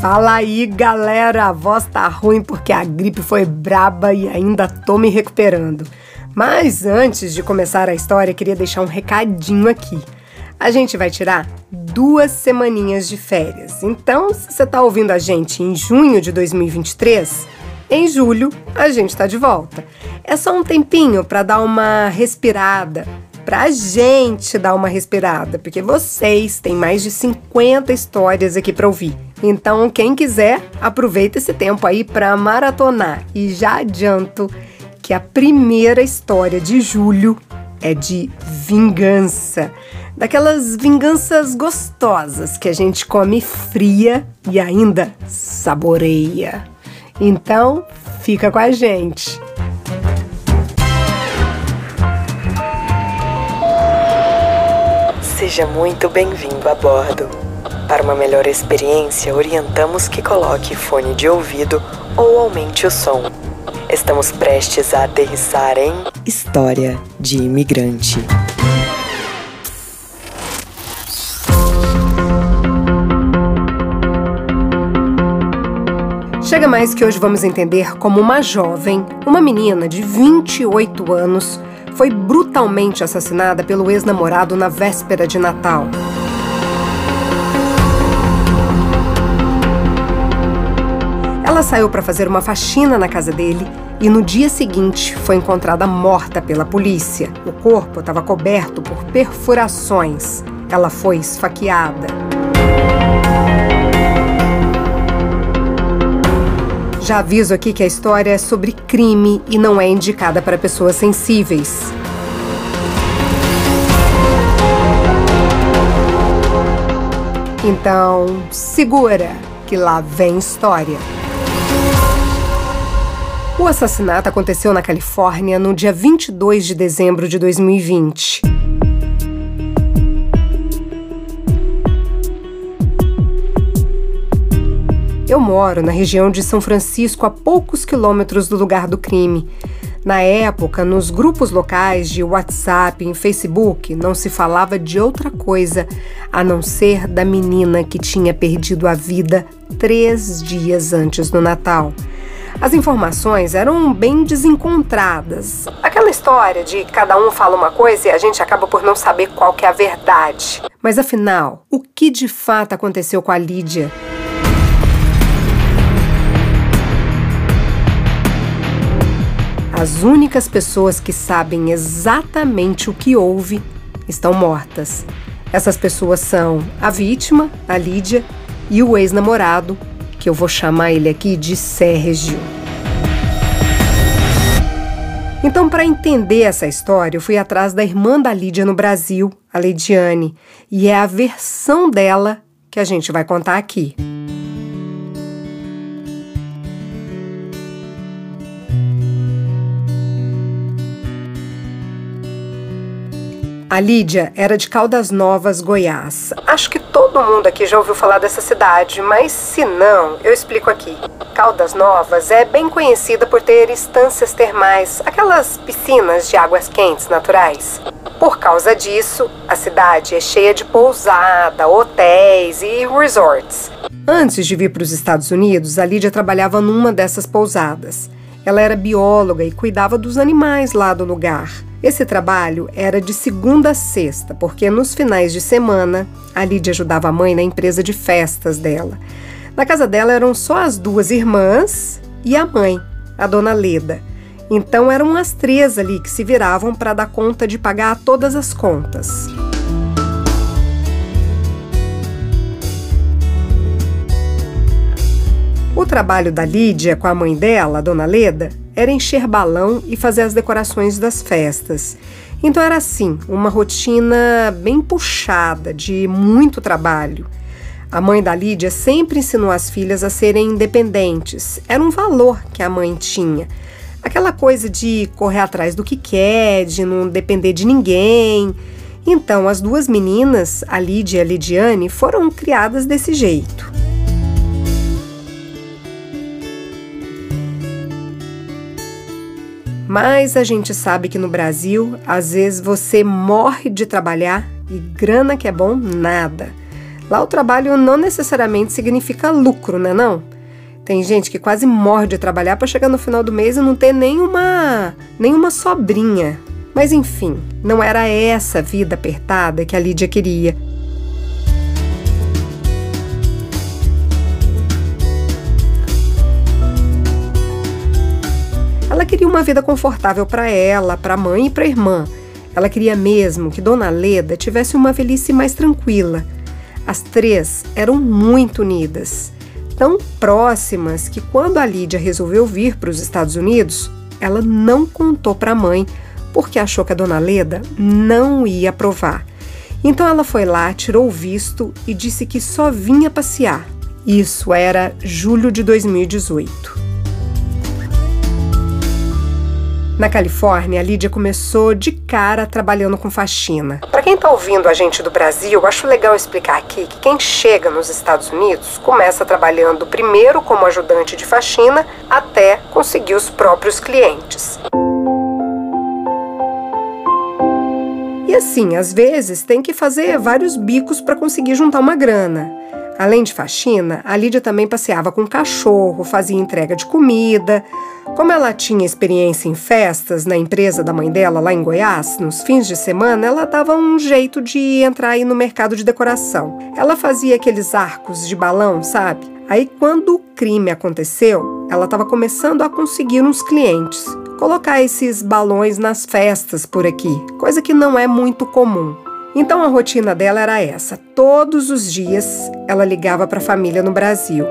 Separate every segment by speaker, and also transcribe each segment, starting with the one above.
Speaker 1: Fala aí, galera! A voz tá ruim porque a gripe foi braba e ainda tô me recuperando. Mas antes de começar a história, queria deixar um recadinho aqui. A gente vai tirar duas semaninhas de férias. Então, se você tá ouvindo a gente em junho de 2023, em julho a gente tá de volta. É só um tempinho para dar uma respirada, pra gente dar uma respirada, porque vocês têm mais de 50 histórias aqui para ouvir. Então, quem quiser, aproveita esse tempo aí para maratonar. E já adianto que a primeira história de julho é de vingança. Daquelas vinganças gostosas que a gente come fria e ainda saboreia. Então, fica com a gente.
Speaker 2: Seja muito bem-vindo a bordo. Para uma melhor experiência, orientamos que coloque fone de ouvido ou aumente o som. Estamos prestes a aterrissar em História de Imigrante.
Speaker 1: Chega mais que hoje vamos entender como uma jovem, uma menina de 28 anos, foi brutalmente assassinada pelo ex-namorado na véspera de Natal. Ela saiu para fazer uma faxina na casa dele e no dia seguinte foi encontrada morta pela polícia. O corpo estava coberto por perfurações. Ela foi esfaqueada. Já aviso aqui que a história é sobre crime e não é indicada para pessoas sensíveis. Então, segura que lá vem história. O assassinato aconteceu na Califórnia no dia 22 de dezembro de 2020. Eu moro na região de São Francisco, a poucos quilômetros do lugar do crime. Na época, nos grupos locais de WhatsApp e Facebook, não se falava de outra coisa a não ser da menina que tinha perdido a vida três dias antes do Natal. As informações eram bem desencontradas. Aquela história de cada um fala uma coisa e a gente acaba por não saber qual é a verdade. Mas afinal, o que de fato aconteceu com a Lídia? As únicas pessoas que sabem exatamente o que houve estão mortas. Essas pessoas são a vítima, a Lídia, e o ex-namorado, que eu vou chamar ele aqui de Sérgio. Então, para entender essa história, eu fui atrás da irmã da Lídia no Brasil, a Leidiane, e é a versão dela que a gente vai contar aqui. A Lídia era de Caldas Novas, Goiás. Acho que todo mundo aqui já ouviu falar dessa cidade, mas se não, eu explico aqui. Caldas Novas é bem conhecida por ter estâncias termais, aquelas piscinas de águas quentes naturais. Por causa disso, a cidade é cheia de pousada, hotéis e resorts. Antes de vir para os Estados Unidos, a Lídia trabalhava numa dessas pousadas. Ela era bióloga e cuidava dos animais lá do lugar. Esse trabalho era de segunda a sexta, porque nos finais de semana a Lídia ajudava a mãe na empresa de festas dela. Na casa dela eram só as duas irmãs e a mãe, a dona Leda. Então eram as três ali que se viravam para dar conta de pagar todas as contas. O trabalho da Lídia com a mãe dela, a dona Leda, era encher balão e fazer as decorações das festas. Então era assim, uma rotina bem puxada, de muito trabalho. A mãe da Lídia sempre ensinou as filhas a serem independentes. Era um valor que a mãe tinha. Aquela coisa de correr atrás do que quer, de não depender de ninguém. Então, as duas meninas, a Lídia e a Lidiane, foram criadas desse jeito. Mas a gente sabe que no Brasil, às vezes você morre de trabalhar e grana que é bom, nada. Lá o trabalho não necessariamente significa lucro, né não? Tem gente que quase morre de trabalhar para chegar no final do mês e não ter nenhuma, nenhuma sobrinha. Mas enfim, não era essa vida apertada que a Lídia queria. Uma vida confortável para ela, para a mãe e para a irmã. Ela queria mesmo que Dona Leda tivesse uma velhice mais tranquila. As três eram muito unidas, tão próximas que quando a Lídia resolveu vir para os Estados Unidos, ela não contou para a mãe porque achou que a Dona Leda não ia aprovar. Então ela foi lá, tirou o visto e disse que só vinha passear. Isso era julho de 2018. Na Califórnia, a Lídia começou de cara trabalhando com faxina. Para quem está ouvindo a gente do Brasil, acho legal explicar aqui que quem chega nos Estados Unidos começa trabalhando primeiro como ajudante de faxina até conseguir os próprios clientes. E assim, às vezes tem que fazer vários bicos para conseguir juntar uma grana. Além de faxina, a Lídia também passeava com o cachorro, fazia entrega de comida. Como ela tinha experiência em festas na empresa da mãe dela lá em Goiás, nos fins de semana, ela dava um jeito de entrar aí no mercado de decoração. Ela fazia aqueles arcos de balão, sabe? Aí quando o crime aconteceu, ela estava começando a conseguir uns clientes. Colocar esses balões nas festas por aqui, coisa que não é muito comum. Então a rotina dela era essa: todos os dias ela ligava para a família no Brasil.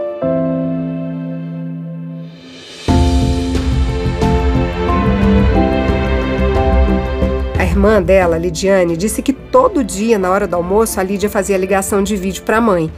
Speaker 1: A irmã dela, Lidiane, disse que todo dia, na hora do almoço, a Lídia fazia ligação de vídeo para a mãe.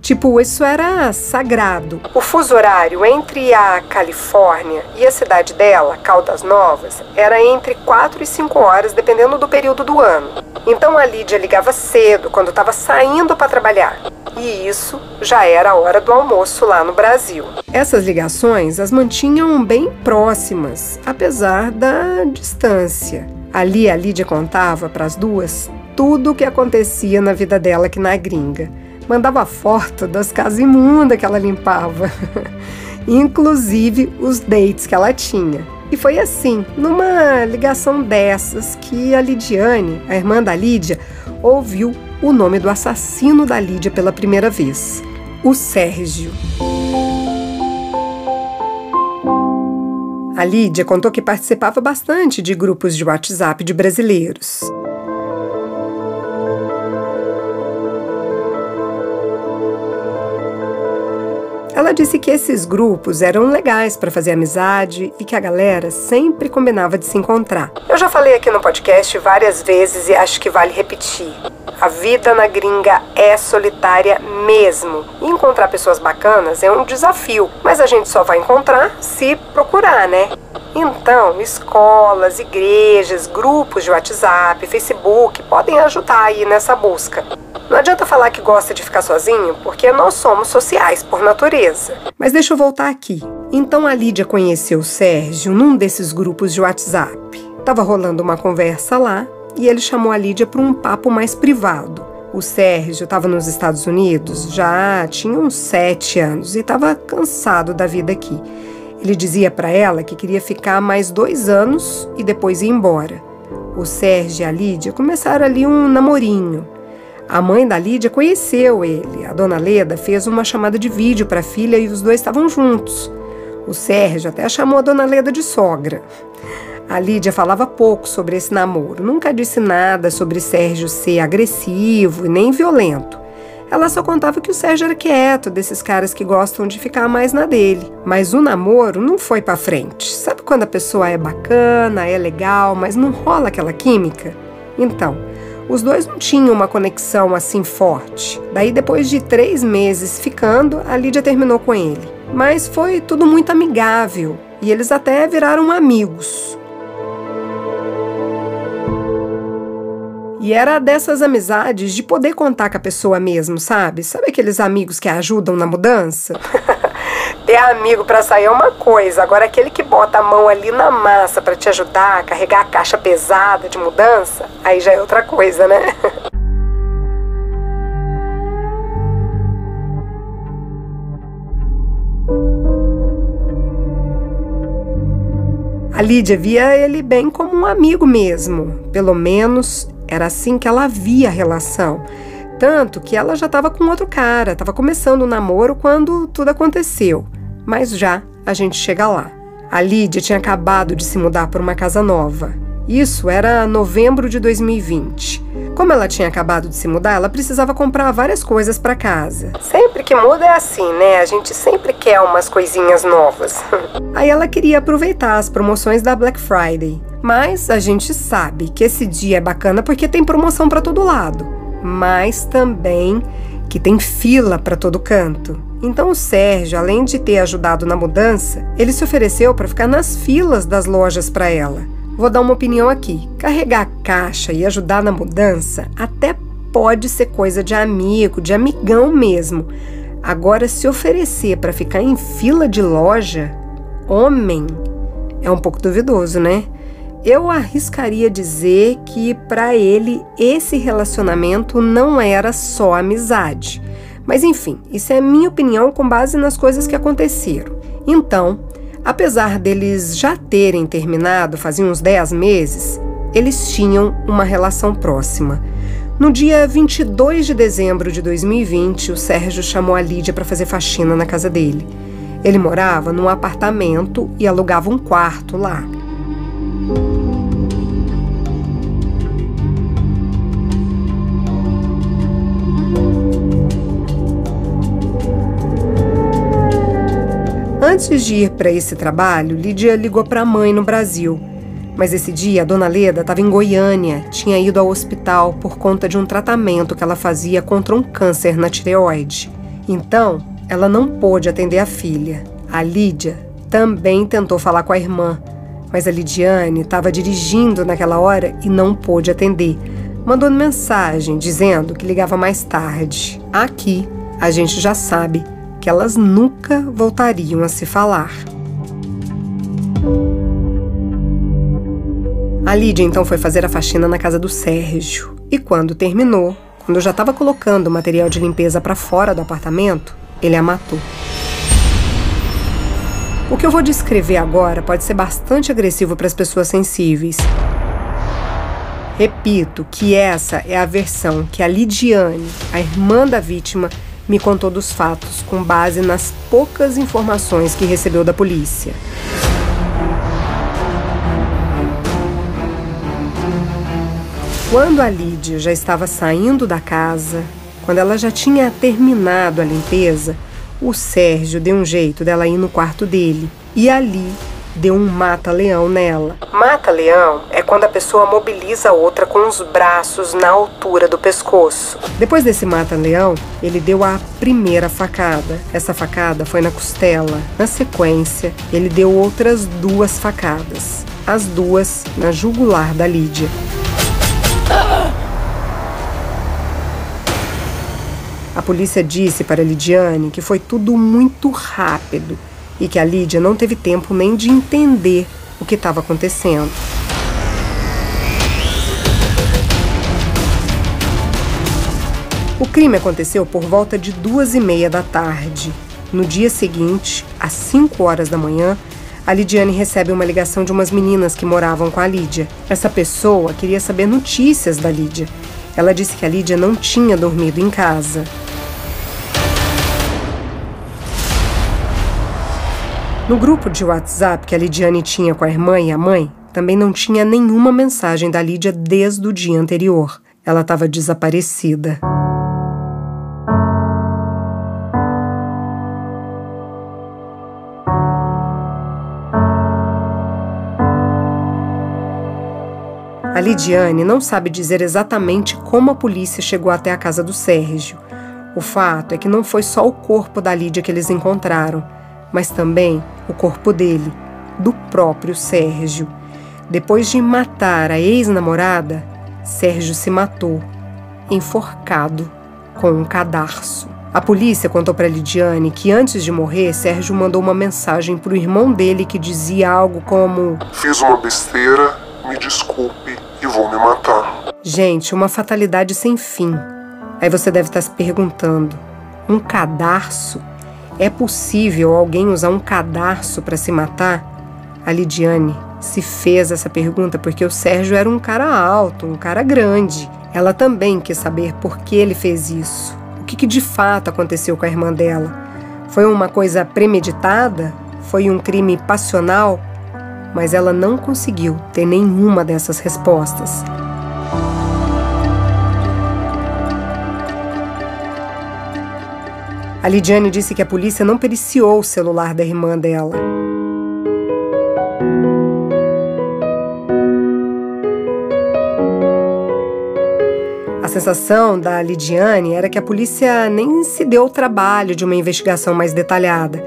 Speaker 1: Tipo, isso era sagrado. O fuso horário entre a Califórnia e a cidade dela, Caldas Novas, era entre 4 e 5 horas, dependendo do período do ano. Então a Lídia ligava cedo, quando estava saindo para trabalhar. E isso já era a hora do almoço lá no Brasil. Essas ligações as mantinham bem próximas, apesar da distância. Ali a Lídia contava para as duas tudo o que acontecia na vida dela aqui na gringa mandava foto das casas imundas que ela limpava, inclusive os dates que ela tinha. E foi assim, numa ligação dessas, que a Lidiane, a irmã da Lídia, ouviu o nome do assassino da Lídia pela primeira vez: o Sérgio. A Lídia contou que participava bastante de grupos de WhatsApp de brasileiros. Disse que esses grupos eram legais para fazer amizade e que a galera sempre combinava de se encontrar. Eu já falei aqui no podcast várias vezes e acho que vale repetir. A vida na gringa é solitária mesmo. E encontrar pessoas bacanas é um desafio, mas a gente só vai encontrar se procurar, né? Então, escolas, igrejas, grupos de WhatsApp, Facebook podem ajudar aí nessa busca. Não adianta falar que gosta de ficar sozinho, porque nós somos sociais por natureza. Mas deixa eu voltar aqui. Então a Lídia conheceu o Sérgio num desses grupos de WhatsApp. Tava rolando uma conversa lá e ele chamou a Lídia para um papo mais privado. O Sérgio estava nos Estados Unidos já tinha uns sete anos e estava cansado da vida aqui. Ele dizia para ela que queria ficar mais dois anos e depois ir embora. O Sérgio e a Lídia começaram ali um namorinho. A mãe da Lídia conheceu ele. A dona Leda fez uma chamada de vídeo para a filha e os dois estavam juntos. O Sérgio até chamou a dona Leda de sogra. A Lídia falava pouco sobre esse namoro, nunca disse nada sobre Sérgio ser agressivo e nem violento. Ela só contava que o Sérgio era quieto, desses caras que gostam de ficar mais na dele. Mas o namoro não foi para frente. Sabe quando a pessoa é bacana, é legal, mas não rola aquela química? Então, os dois não tinham uma conexão assim forte. Daí, depois de três meses ficando, a Lídia terminou com ele. Mas foi tudo muito amigável e eles até viraram amigos. E era dessas amizades de poder contar com a pessoa mesmo, sabe? Sabe aqueles amigos que ajudam na mudança? Ter amigo para sair é uma coisa, agora aquele que bota a mão ali na massa para te ajudar a carregar a caixa pesada de mudança, aí já é outra coisa, né? A Lídia via ele bem como um amigo mesmo, pelo menos era assim que ela via a relação. Tanto que ela já estava com outro cara, estava começando o namoro quando tudo aconteceu. Mas já a gente chega lá. A Lídia tinha acabado de se mudar para uma casa nova. Isso era novembro de 2020. Como ela tinha acabado de se mudar, ela precisava comprar várias coisas para casa. Sempre que muda é assim, né? A gente sempre quer umas coisinhas novas. Aí ela queria aproveitar as promoções da Black Friday. Mas a gente sabe que esse dia é bacana porque tem promoção para todo lado. Mas também que tem fila para todo canto. Então o Sérgio, além de ter ajudado na mudança, ele se ofereceu para ficar nas filas das lojas para ela. Vou dar uma opinião aqui. Carregar a caixa e ajudar na mudança até pode ser coisa de amigo, de amigão mesmo. Agora, se oferecer para ficar em fila de loja, homem, é um pouco duvidoso, né? Eu arriscaria dizer que para ele esse relacionamento não era só amizade. Mas enfim, isso é minha opinião com base nas coisas que aconteceram. Então, apesar deles já terem terminado fazia uns 10 meses, eles tinham uma relação próxima. No dia 22 de dezembro de 2020, o Sérgio chamou a Lídia para fazer faxina na casa dele. Ele morava num apartamento e alugava um quarto lá. Antes de ir para esse trabalho, Lídia ligou para a mãe no Brasil. Mas esse dia a dona Leda estava em Goiânia, tinha ido ao hospital por conta de um tratamento que ela fazia contra um câncer na tireoide. Então, ela não pôde atender a filha. A Lídia também tentou falar com a irmã, mas a Lidiane estava dirigindo naquela hora e não pôde atender. Mandou mensagem dizendo que ligava mais tarde. Aqui, a gente já sabe que elas nunca voltariam a se falar. A Lídia então foi fazer a faxina na casa do Sérgio e quando terminou, quando já estava colocando o material de limpeza para fora do apartamento, ele a matou. O que eu vou descrever agora pode ser bastante agressivo para as pessoas sensíveis. Repito que essa é a versão que a Lidiane, a irmã da vítima, me contou dos fatos com base nas poucas informações que recebeu da polícia. Quando a Lídia já estava saindo da casa, quando ela já tinha terminado a limpeza, o Sérgio deu um jeito dela ir no quarto dele e ali deu um mata-leão nela. Mata-leão é quando a pessoa mobiliza a outra com os braços na altura do pescoço. Depois desse mata-leão, ele deu a primeira facada. Essa facada foi na costela. Na sequência, ele deu outras duas facadas. As duas na jugular da Lídia. A polícia disse para Lidiane que foi tudo muito rápido e que a Lídia não teve tempo nem de entender o que estava acontecendo. O crime aconteceu por volta de duas e meia da tarde. No dia seguinte, às 5 horas da manhã, a Lidiane recebe uma ligação de umas meninas que moravam com a Lídia. Essa pessoa queria saber notícias da Lídia. Ela disse que a Lídia não tinha dormido em casa. No grupo de WhatsApp que a Lidiane tinha com a irmã e a mãe, também não tinha nenhuma mensagem da Lídia desde o dia anterior. Ela estava desaparecida. A Lidiane não sabe dizer exatamente como a polícia chegou até a casa do Sérgio. O fato é que não foi só o corpo da Lídia que eles encontraram mas também o corpo dele, do próprio Sérgio. Depois de matar a ex-namorada, Sérgio se matou, enforcado com um cadarço. A polícia contou para Lidiane que antes de morrer, Sérgio mandou uma mensagem para o irmão dele que dizia algo como:
Speaker 3: Fiz uma besteira, me desculpe e vou me matar.
Speaker 1: Gente, uma fatalidade sem fim. Aí você deve estar se perguntando: um cadarço? É possível alguém usar um cadarço para se matar? A Lidiane se fez essa pergunta porque o Sérgio era um cara alto, um cara grande. Ela também quis saber por que ele fez isso. O que, que de fato aconteceu com a irmã dela? Foi uma coisa premeditada? Foi um crime passional? Mas ela não conseguiu ter nenhuma dessas respostas. A Lidiane disse que a polícia não periciou o celular da irmã dela. A sensação da Lidiane era que a polícia nem se deu o trabalho de uma investigação mais detalhada.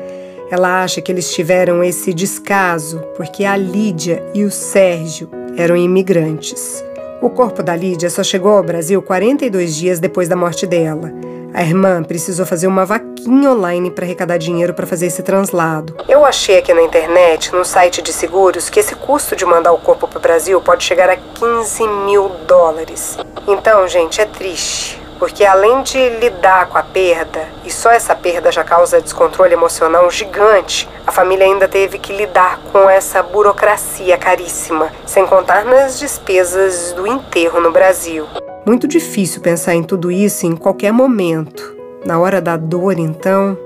Speaker 1: Ela acha que eles tiveram esse descaso porque a Lídia e o Sérgio eram imigrantes. O corpo da Lídia só chegou ao Brasil 42 dias depois da morte dela. A irmã precisou fazer uma vaquinha online para arrecadar dinheiro para fazer esse translado. Eu achei aqui na internet, no site de seguros, que esse custo de mandar o corpo para o Brasil pode chegar a 15 mil dólares. Então, gente, é triste. Porque além de lidar com a perda, e só essa perda já causa descontrole emocional gigante, a família ainda teve que lidar com essa burocracia caríssima, sem contar nas despesas do enterro no Brasil. Muito difícil pensar em tudo isso em qualquer momento. Na hora da dor, então.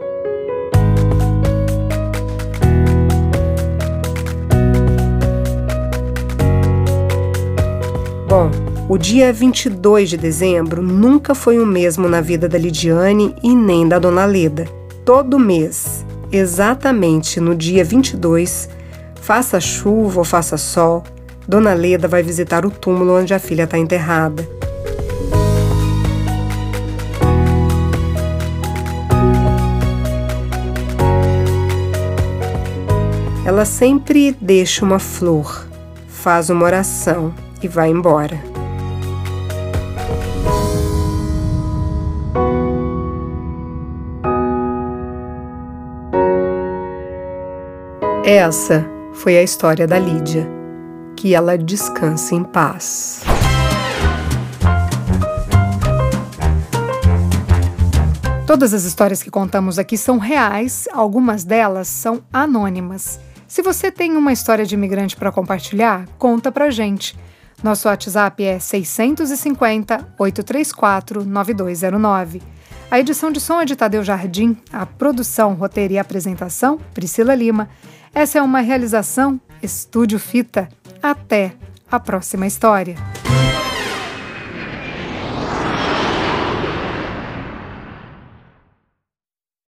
Speaker 1: Bom, o dia 22 de dezembro nunca foi o mesmo na vida da Lidiane e nem da Dona Leda. Todo mês, exatamente no dia 22, faça chuva ou faça sol, Dona Leda vai visitar o túmulo onde a filha está enterrada. Ela sempre deixa uma flor, faz uma oração e vai embora. Essa foi a história da Lídia. Que ela descanse em paz.
Speaker 4: Todas as histórias que contamos aqui são reais, algumas delas são anônimas. Se você tem uma história de imigrante para compartilhar, conta pra gente. Nosso WhatsApp é 650 834 9209. A edição de som é de Tadeu Jardim, a produção, roteiro e apresentação, Priscila Lima. Essa é uma realização Estúdio Fita. Até a próxima história.